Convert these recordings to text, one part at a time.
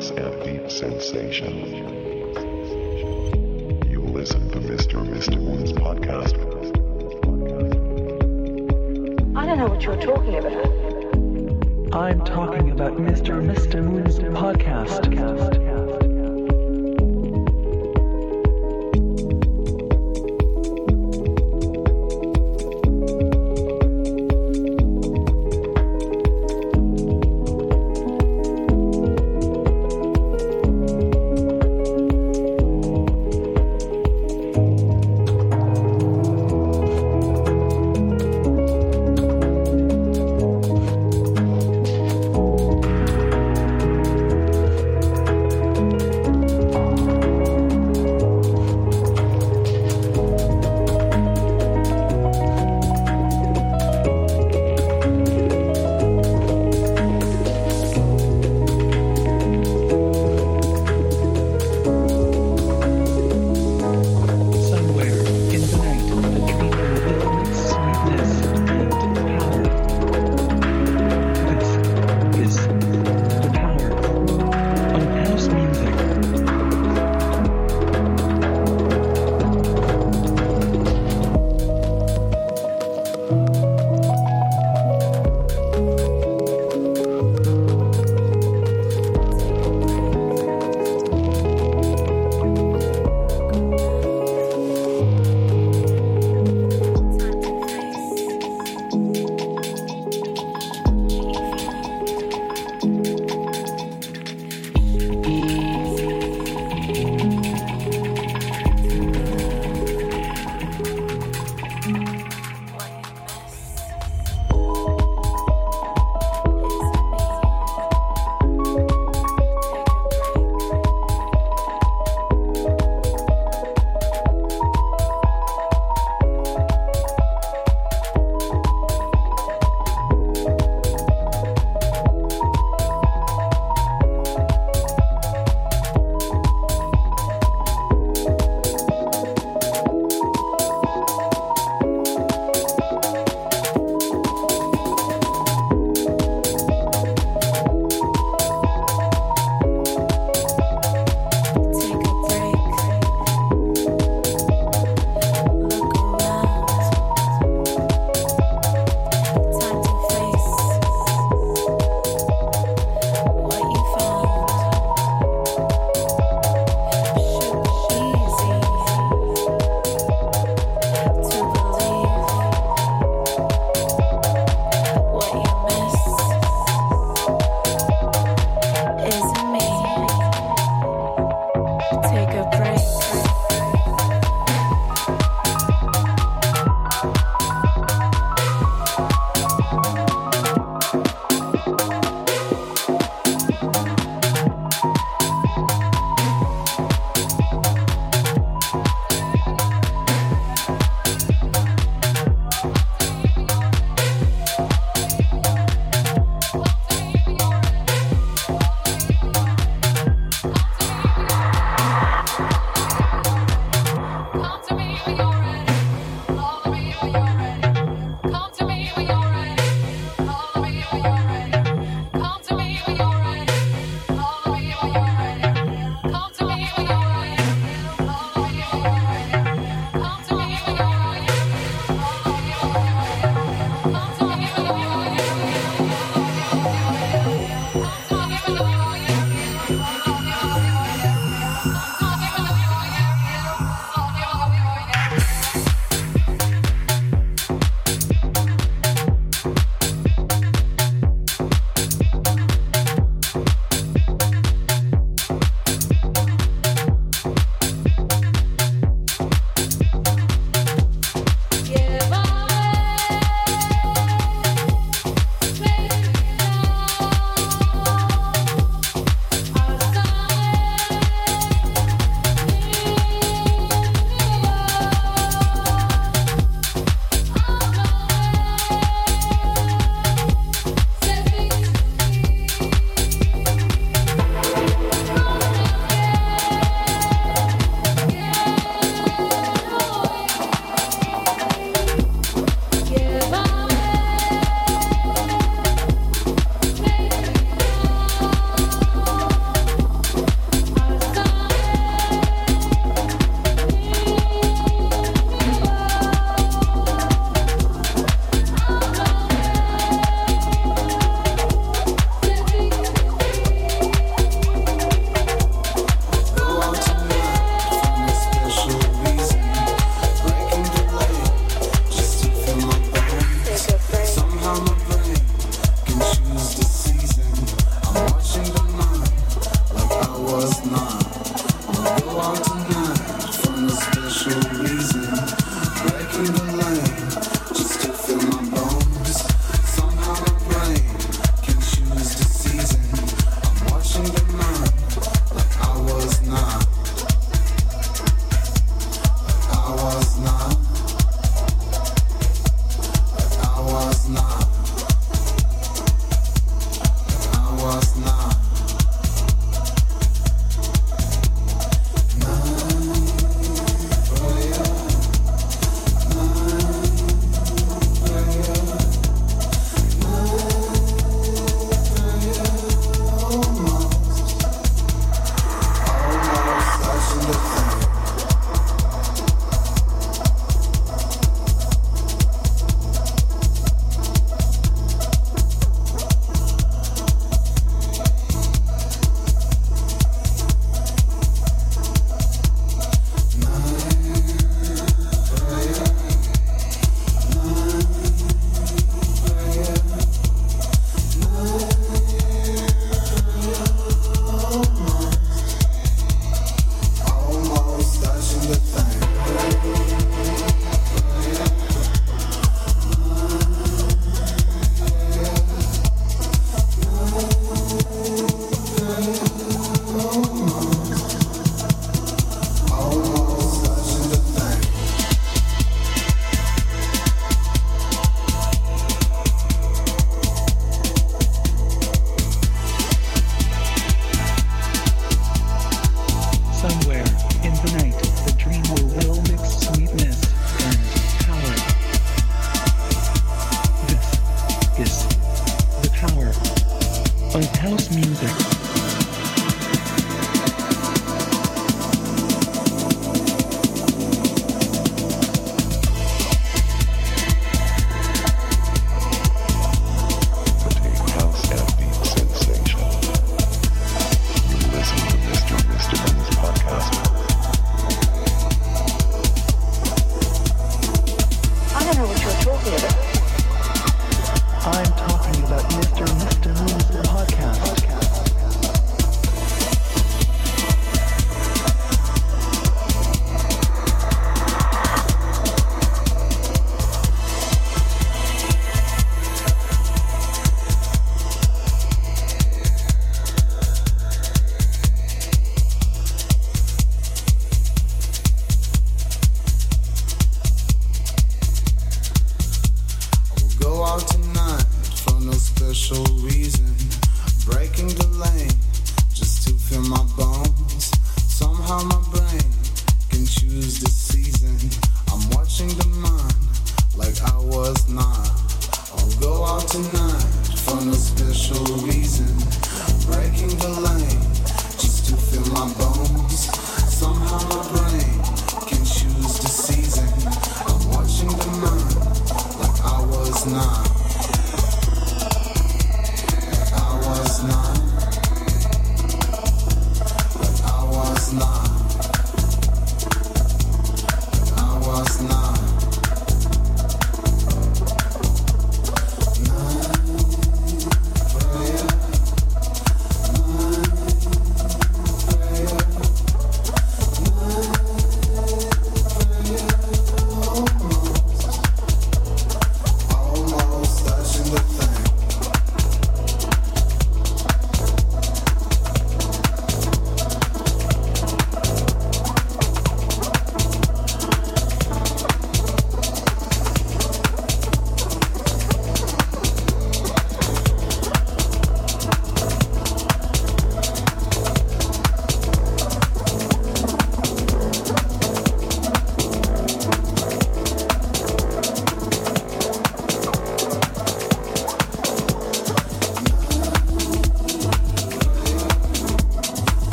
house and deep sensation. You listen to Mr. Mr. Moon's podcast. I don't know what you're talking about. I'm talking about Mr. Mr. Moon's podcast.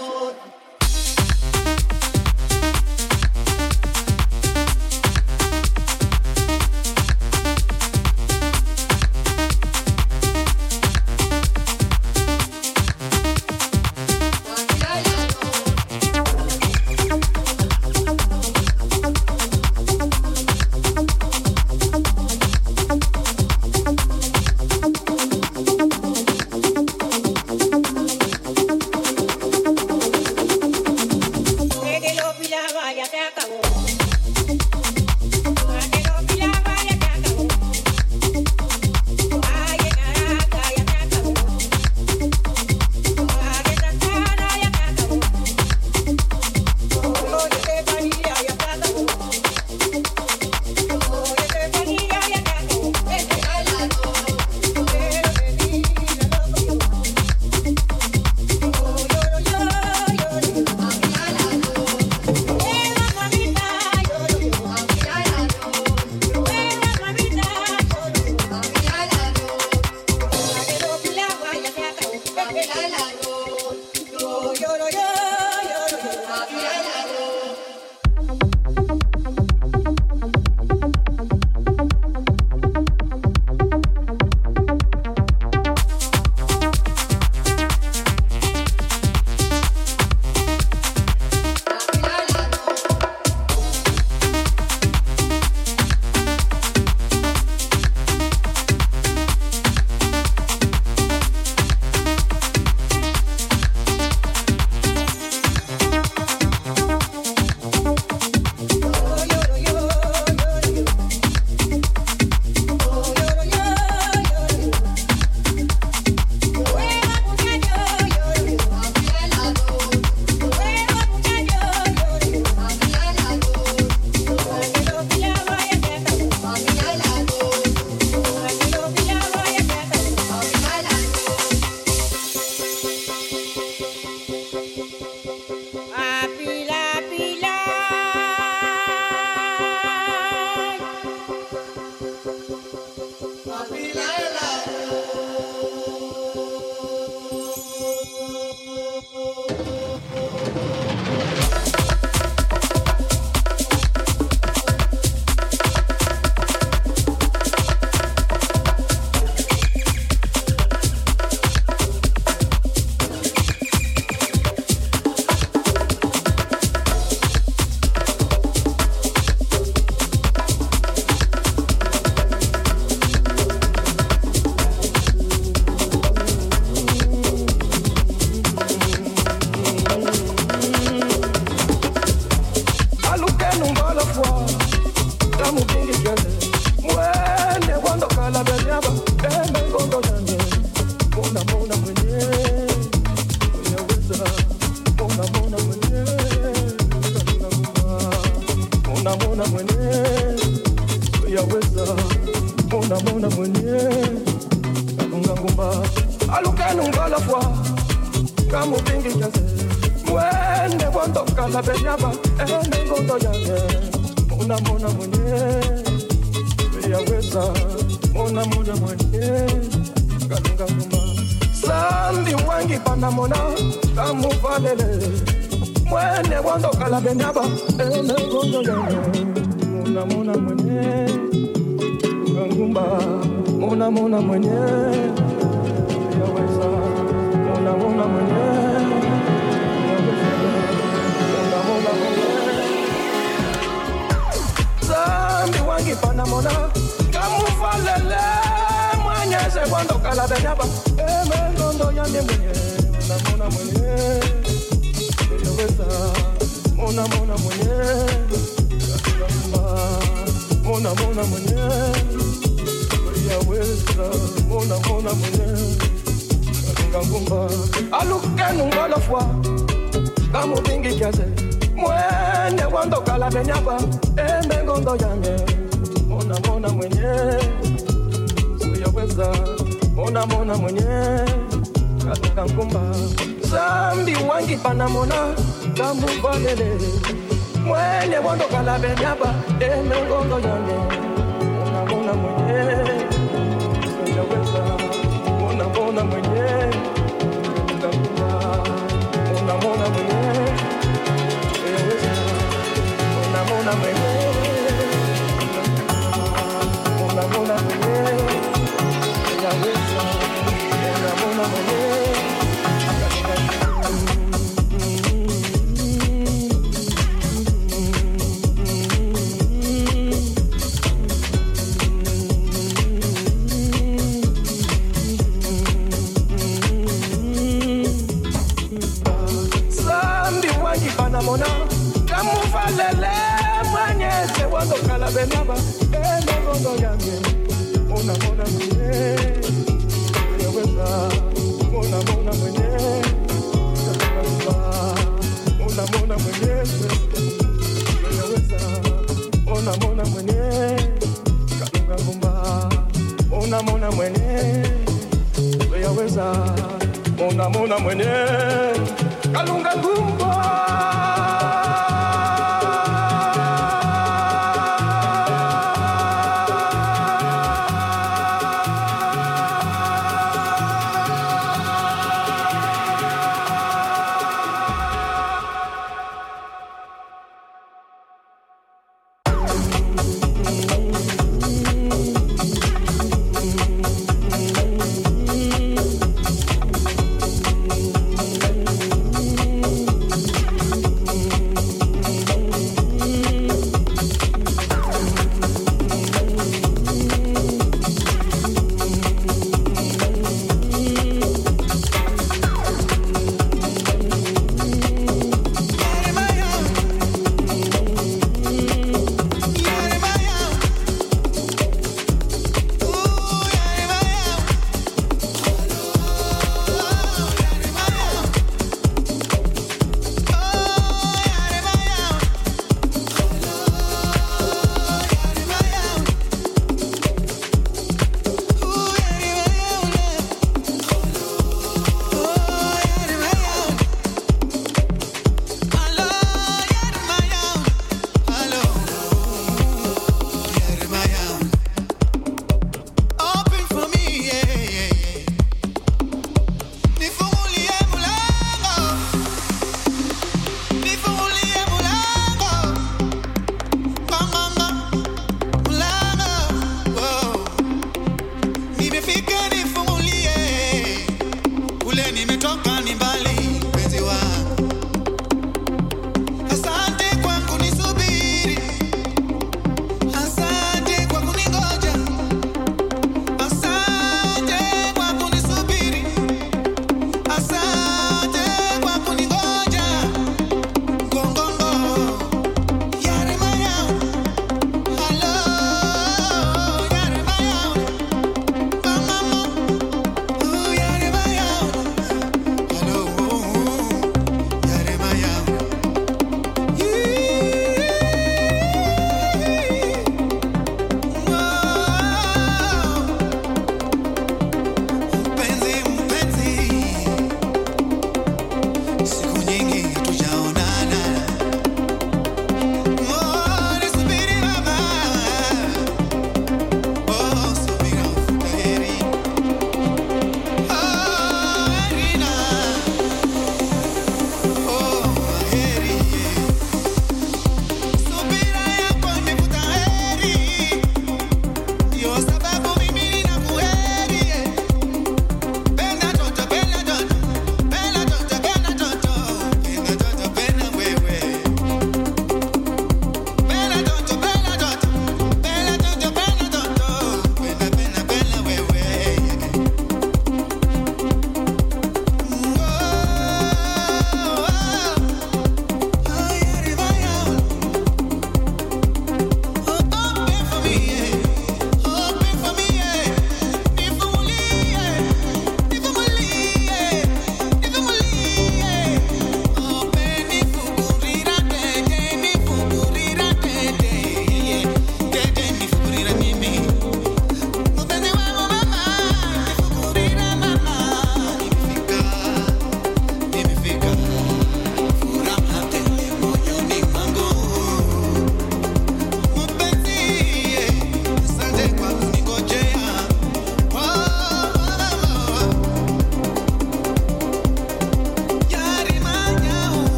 Lord.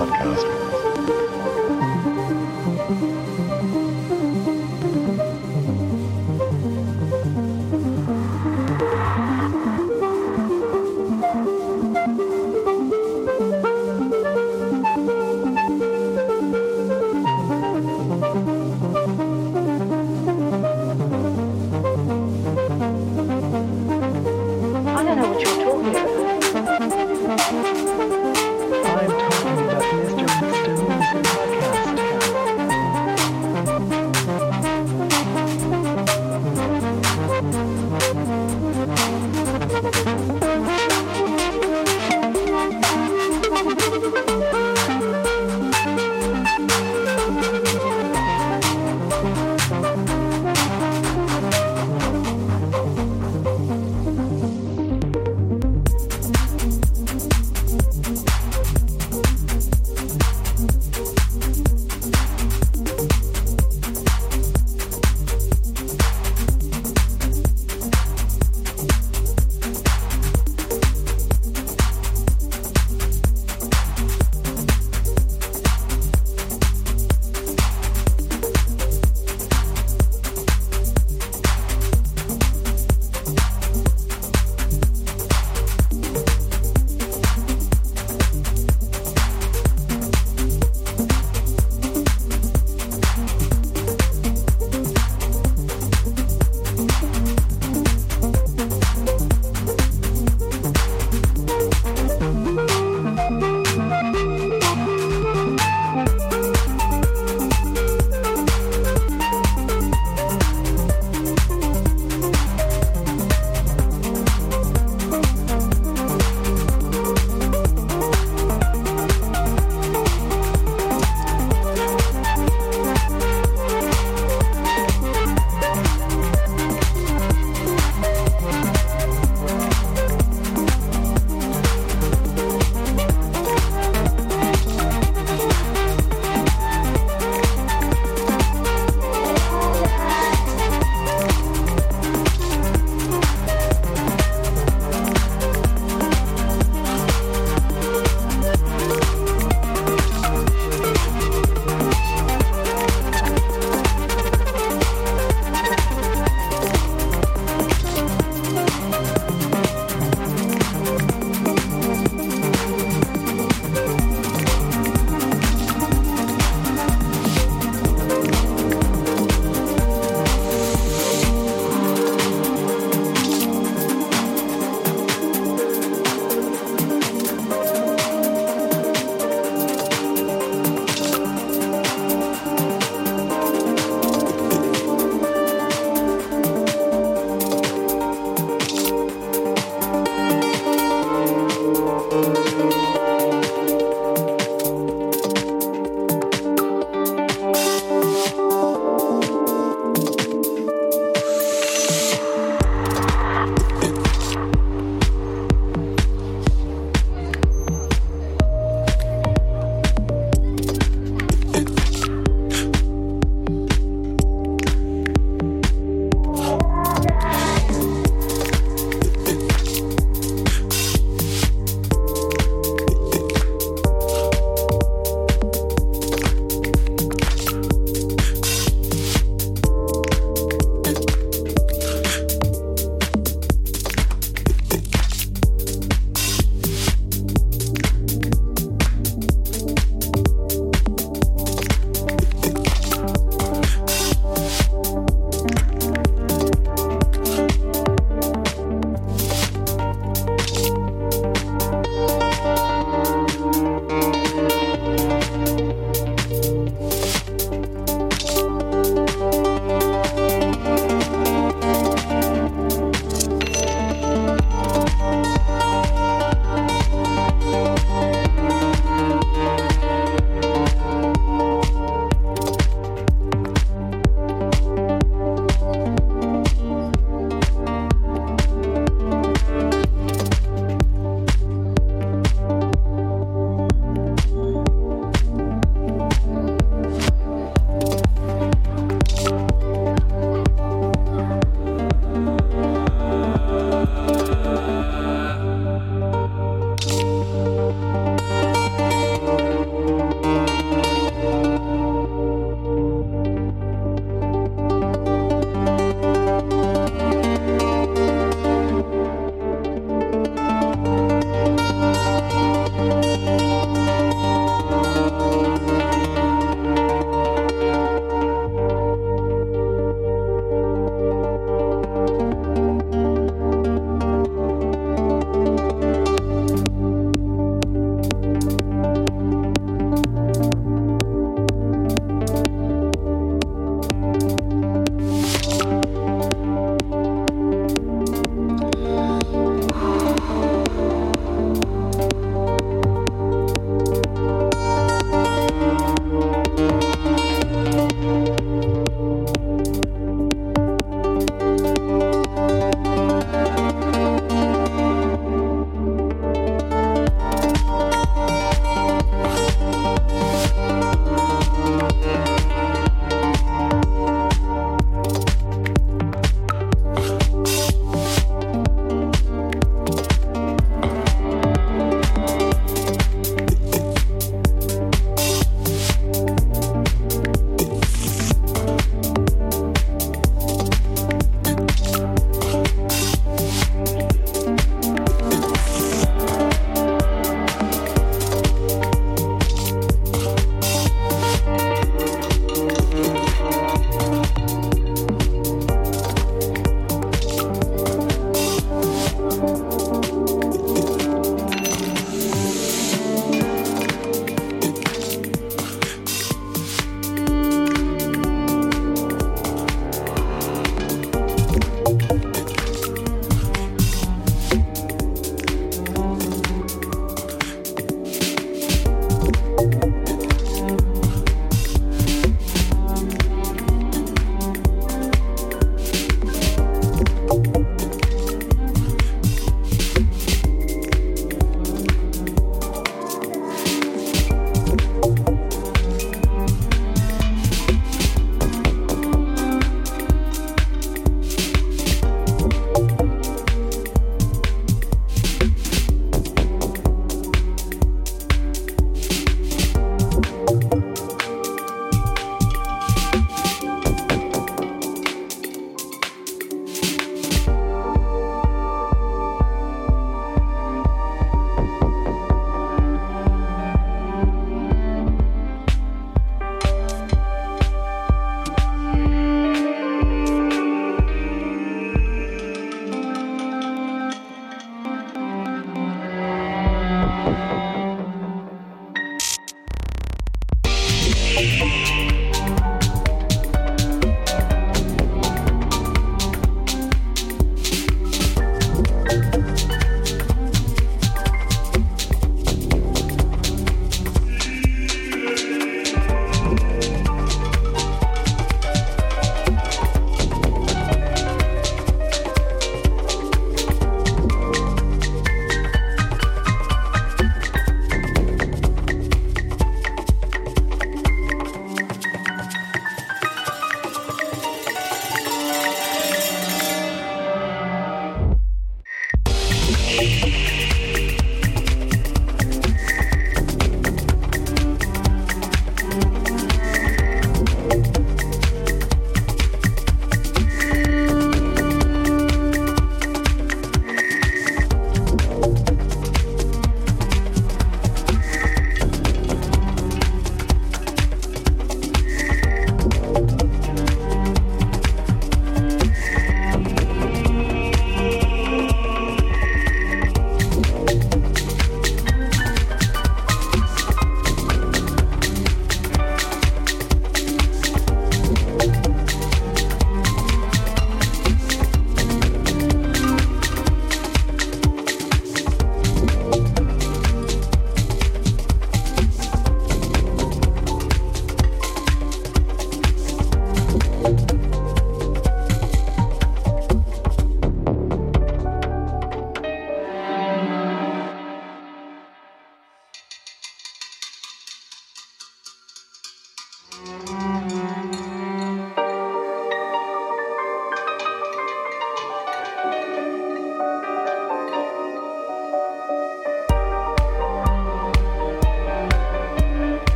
Podcast.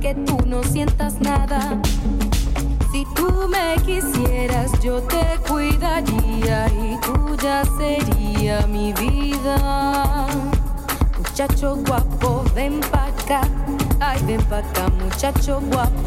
Que tú no sientas nada. Si tú me quisieras, yo te cuidaría y tuya sería mi vida. Muchacho guapo, ven pa' acá. Ay, ven pa' acá, muchacho guapo,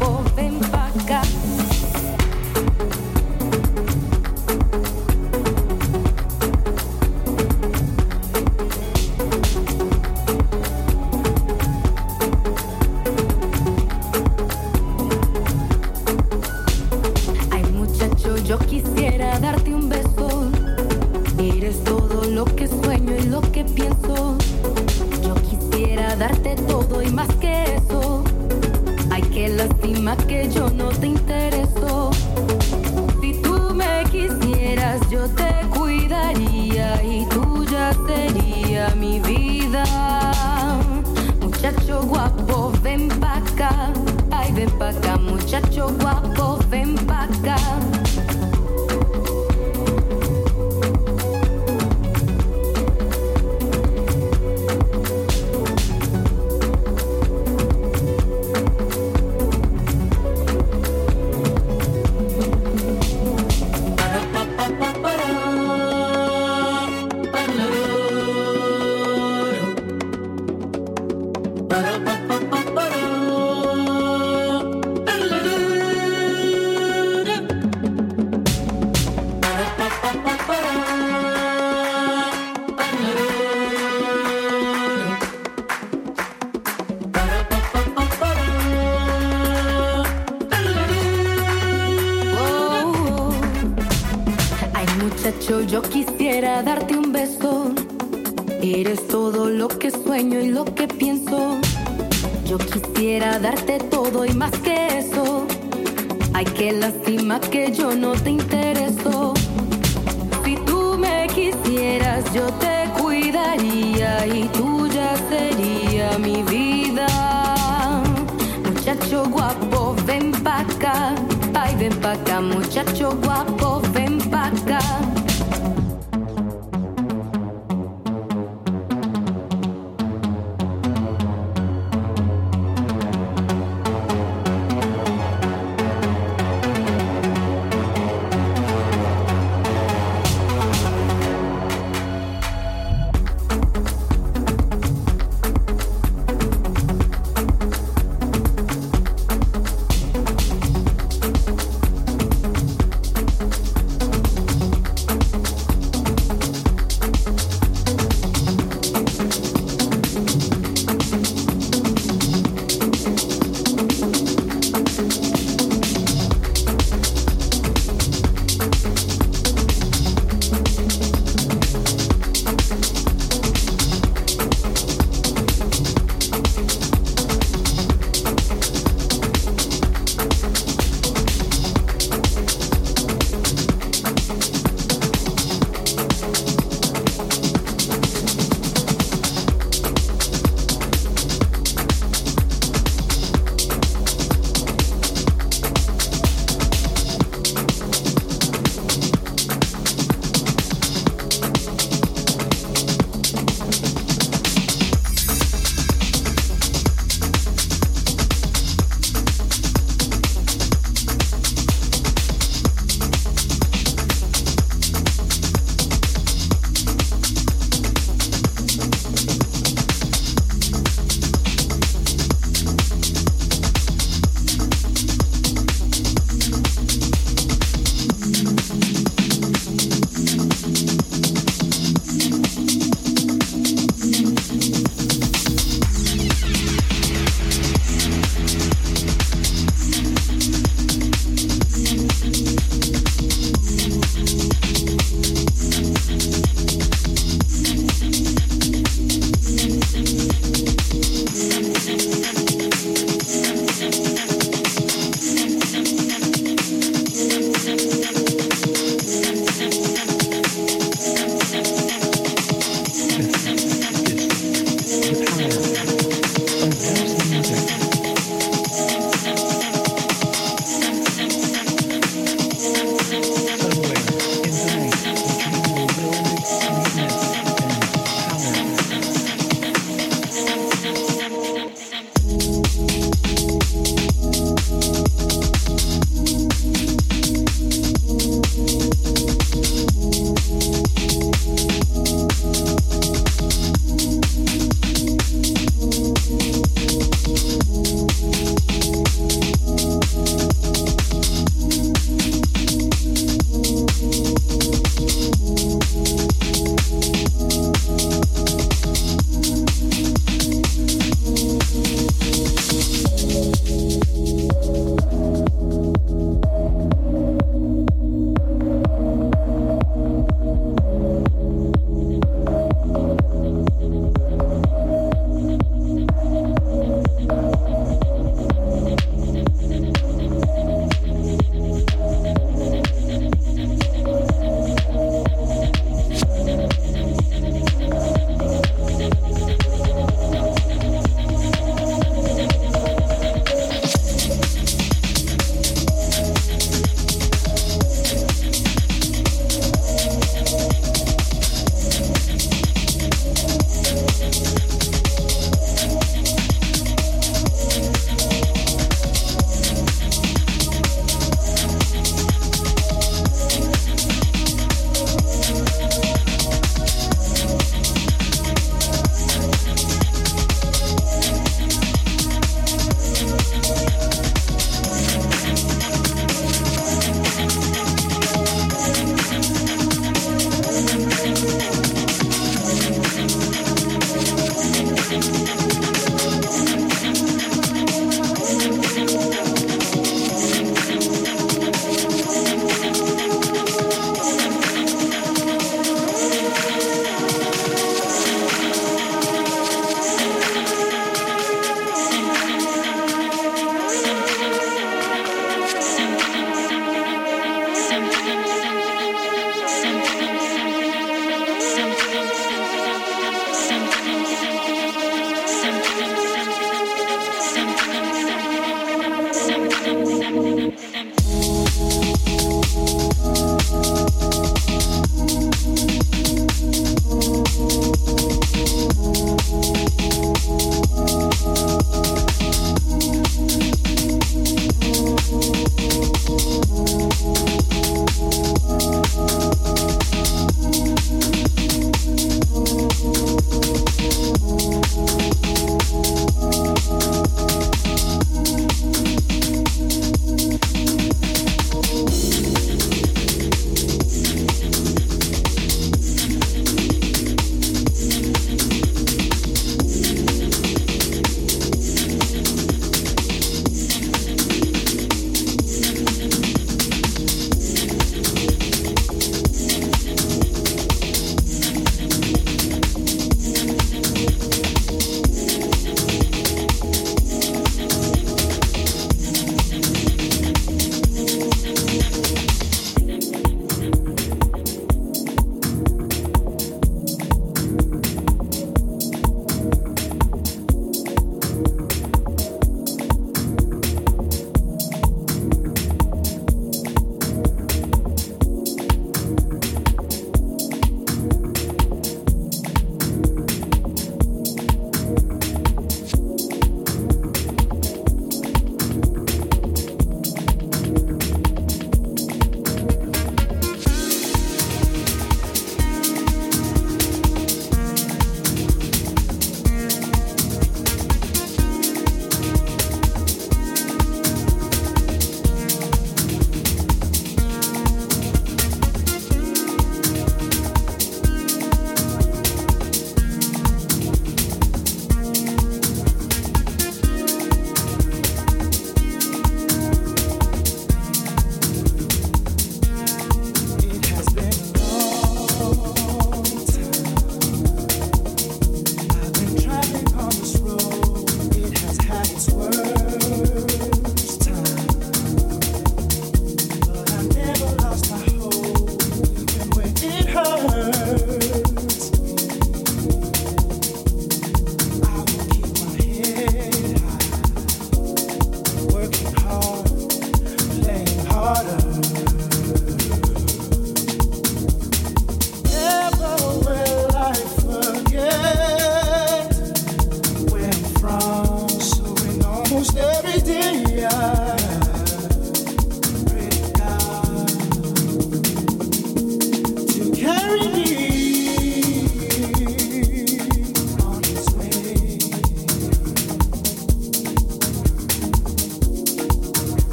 lo que sueño y lo que pienso. Yo quisiera darte todo y más que eso. Ay, qué lástima que yo no te intereso. Si tú me quisieras, yo te cuidaría y tuya sería mi vida. Muchacho guapo, ven pa' acá. Ay, ven pa' acá, muchacho guapo,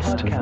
podcast.